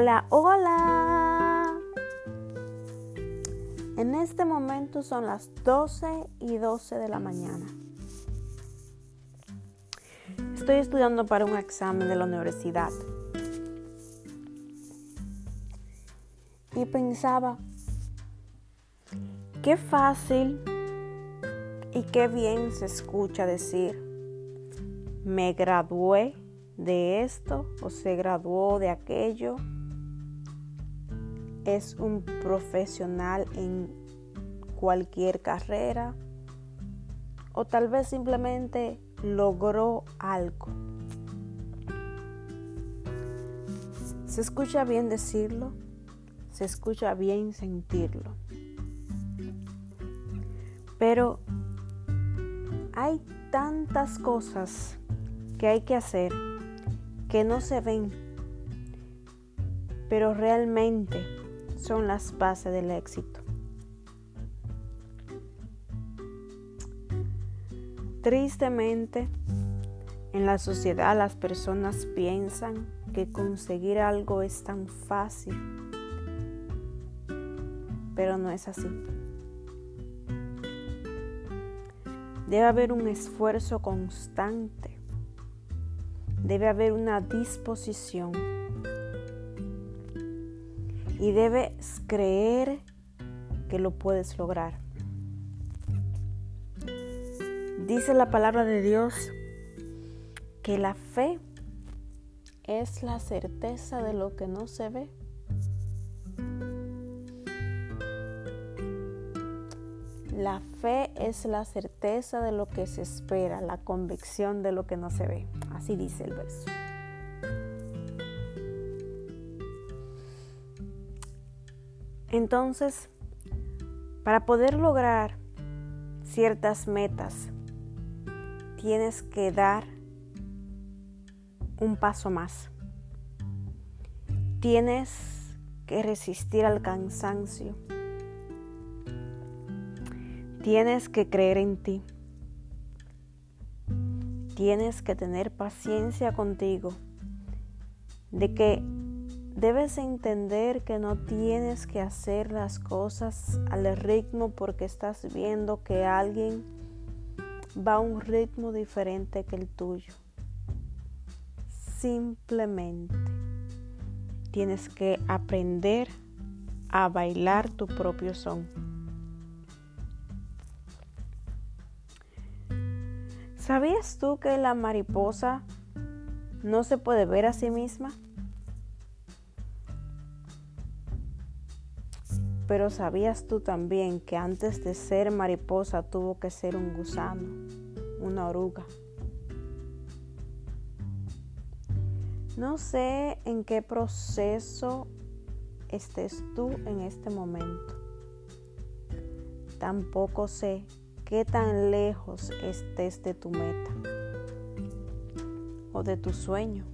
Hola, hola. En este momento son las 12 y 12 de la mañana. Estoy estudiando para un examen de la universidad. Y pensaba, qué fácil y qué bien se escucha decir, me gradué de esto o se graduó de aquello. Es un profesional en cualquier carrera o tal vez simplemente logró algo. Se escucha bien decirlo, se escucha bien sentirlo. Pero hay tantas cosas que hay que hacer que no se ven, pero realmente son las bases del éxito. Tristemente, en la sociedad las personas piensan que conseguir algo es tan fácil, pero no es así. Debe haber un esfuerzo constante debe haber una disposición y debes creer que lo puedes lograr. Dice la palabra de Dios que la fe es la certeza de lo que no se ve. La fe es la certeza de lo que se espera, la convicción de lo que no se ve. Así dice el verso. Entonces, para poder lograr ciertas metas, tienes que dar un paso más. Tienes que resistir al cansancio. Tienes que creer en ti. Tienes que tener paciencia contigo. De que debes entender que no tienes que hacer las cosas al ritmo porque estás viendo que alguien va a un ritmo diferente que el tuyo. Simplemente tienes que aprender a bailar tu propio son. ¿Sabías tú que la mariposa no se puede ver a sí misma? Pero ¿sabías tú también que antes de ser mariposa tuvo que ser un gusano, una oruga? No sé en qué proceso estés tú en este momento. Tampoco sé qué tan lejos estés de tu meta o de tu sueño.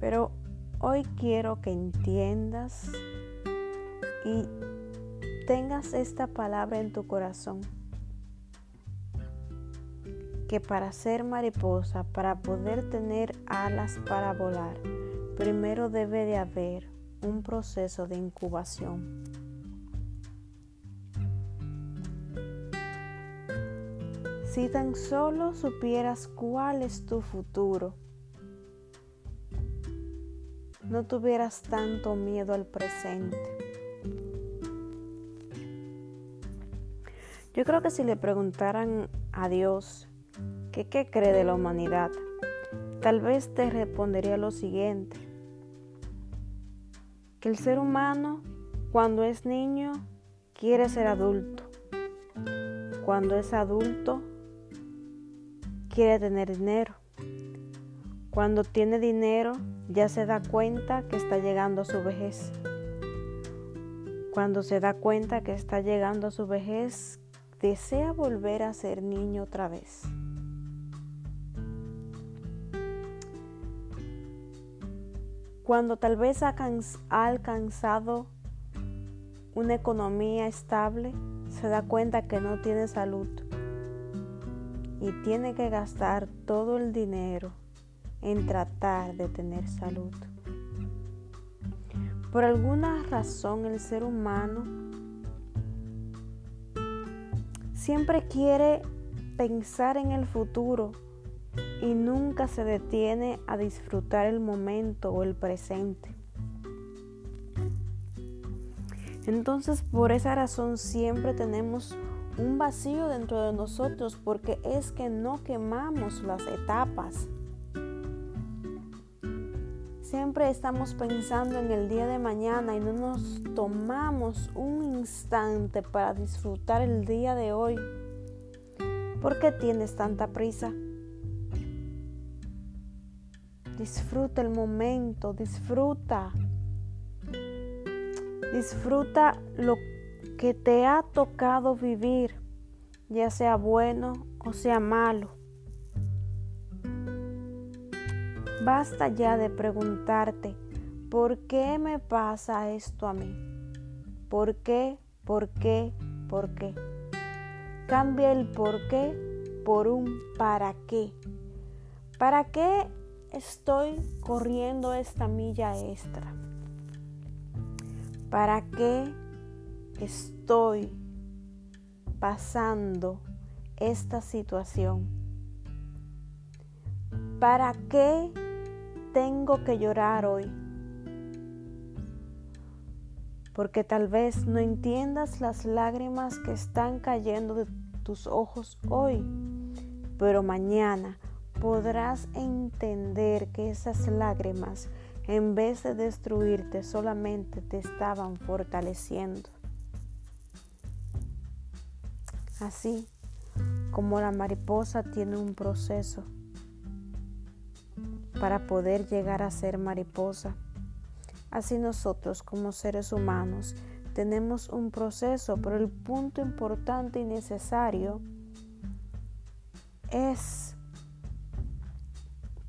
Pero hoy quiero que entiendas y tengas esta palabra en tu corazón. Que para ser mariposa, para poder tener alas para volar, primero debe de haber un proceso de incubación. Si tan solo supieras cuál es tu futuro, no tuvieras tanto miedo al presente. Yo creo que si le preguntaran a Dios qué cree de la humanidad, tal vez te respondería lo siguiente, que el ser humano cuando es niño quiere ser adulto, cuando es adulto quiere tener dinero. Cuando tiene dinero ya se da cuenta que está llegando a su vejez. Cuando se da cuenta que está llegando a su vejez, desea volver a ser niño otra vez. Cuando tal vez ha, alcanzado una economía estable, se da cuenta que no tiene salud y tiene que gastar todo el dinero en tratar de tener salud. Por alguna razón el ser humano siempre quiere pensar en el futuro y nunca se detiene a disfrutar el momento o el presente. Entonces por esa razón siempre tenemos un vacío dentro de nosotros porque es que no quemamos las etapas. Siempre estamos pensando en el día de mañana y no nos tomamos un instante para disfrutar el día de hoy. ¿Por qué tienes tanta prisa? Disfruta el momento, disfruta. Disfruta lo que te ha tocado vivir, ya sea bueno o sea malo. Basta ya de preguntarte, ¿por qué me pasa esto a mí? ¿Por qué? ¿Por qué? ¿Por qué? Cambia el por qué por un para qué. ¿Para qué estoy corriendo esta milla extra? ¿Para qué estoy pasando esta situación? ¿Para qué tengo que llorar hoy? Porque tal vez no entiendas las lágrimas que están cayendo de tus ojos hoy, pero mañana podrás entender que esas lágrimas en vez de destruirte, solamente te estaban fortaleciendo. Así como la mariposa tiene un proceso para poder llegar a ser mariposa, así nosotros como seres humanos tenemos un proceso, pero el punto importante y necesario es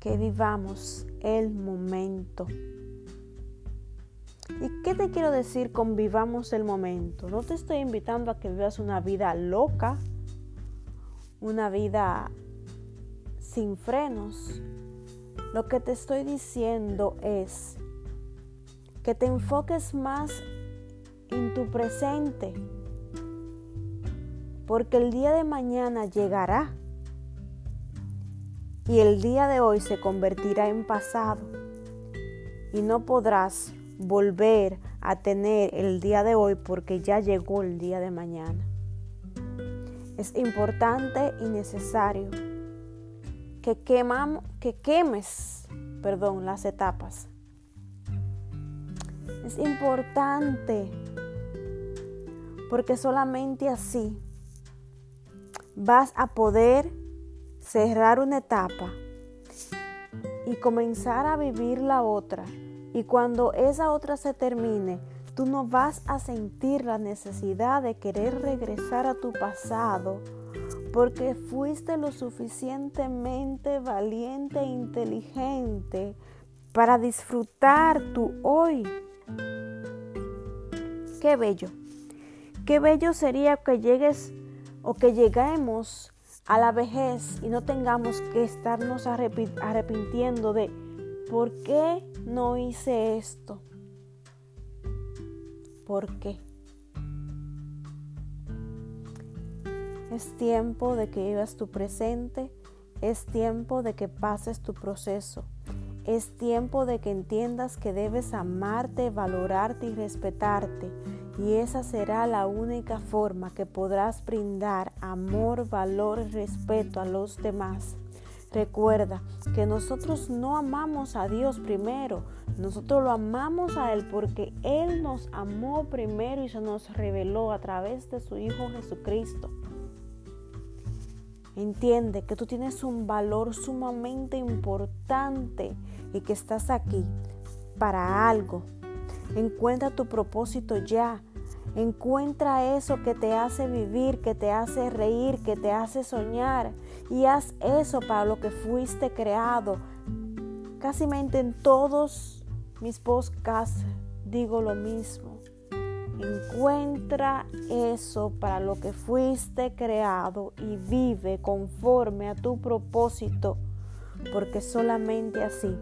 que vivamos el momento. ¿Y qué te quiero decir con vivamos el momento? No te estoy invitando a que vivas una vida loca, una vida sin frenos. Lo que te estoy diciendo es que te enfoques más en tu presente, porque el día de mañana llegará y el día de hoy se convertirá en pasado y no podrás volver a tener el día de hoy porque ya llegó el día de mañana. Es importante y necesario que, que quemes perdón, las etapas. Es importante porque solamente así vas a poder cerrar una etapa y comenzar a vivir la otra. Y cuando esa otra se termine, tú no vas a sentir la necesidad de querer regresar a tu pasado porque fuiste lo suficientemente valiente e inteligente para disfrutar tu hoy. Qué bello. Qué bello sería que llegues o que lleguemos a la vejez y no tengamos que estarnos arrepintiendo de por qué no hice esto. ¿Por qué? Es tiempo de que vivas tu presente, es tiempo de que pases tu proceso, es tiempo de que entiendas que debes amarte, valorarte y respetarte y esa será la única forma que podrás brindar amor, valor y respeto a los demás. Recuerda que nosotros no amamos a Dios primero, nosotros lo amamos a Él porque Él nos amó primero y se nos reveló a través de su Hijo Jesucristo. Entiende que tú tienes un valor sumamente importante y que estás aquí para algo. Encuentra tu propósito ya. Encuentra eso que te hace vivir, que te hace reír, que te hace soñar. Y haz eso para lo que fuiste creado. Casi en todos mis podcasts digo lo mismo. Encuentra eso para lo que fuiste creado y vive conforme a tu propósito, porque solamente así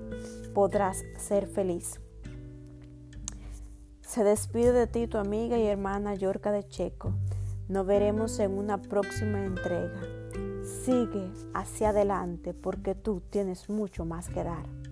podrás ser feliz. Se despide de ti tu amiga y hermana Yorca de Checo. Nos veremos en una próxima entrega. Sigue hacia adelante porque tú tienes mucho más que dar.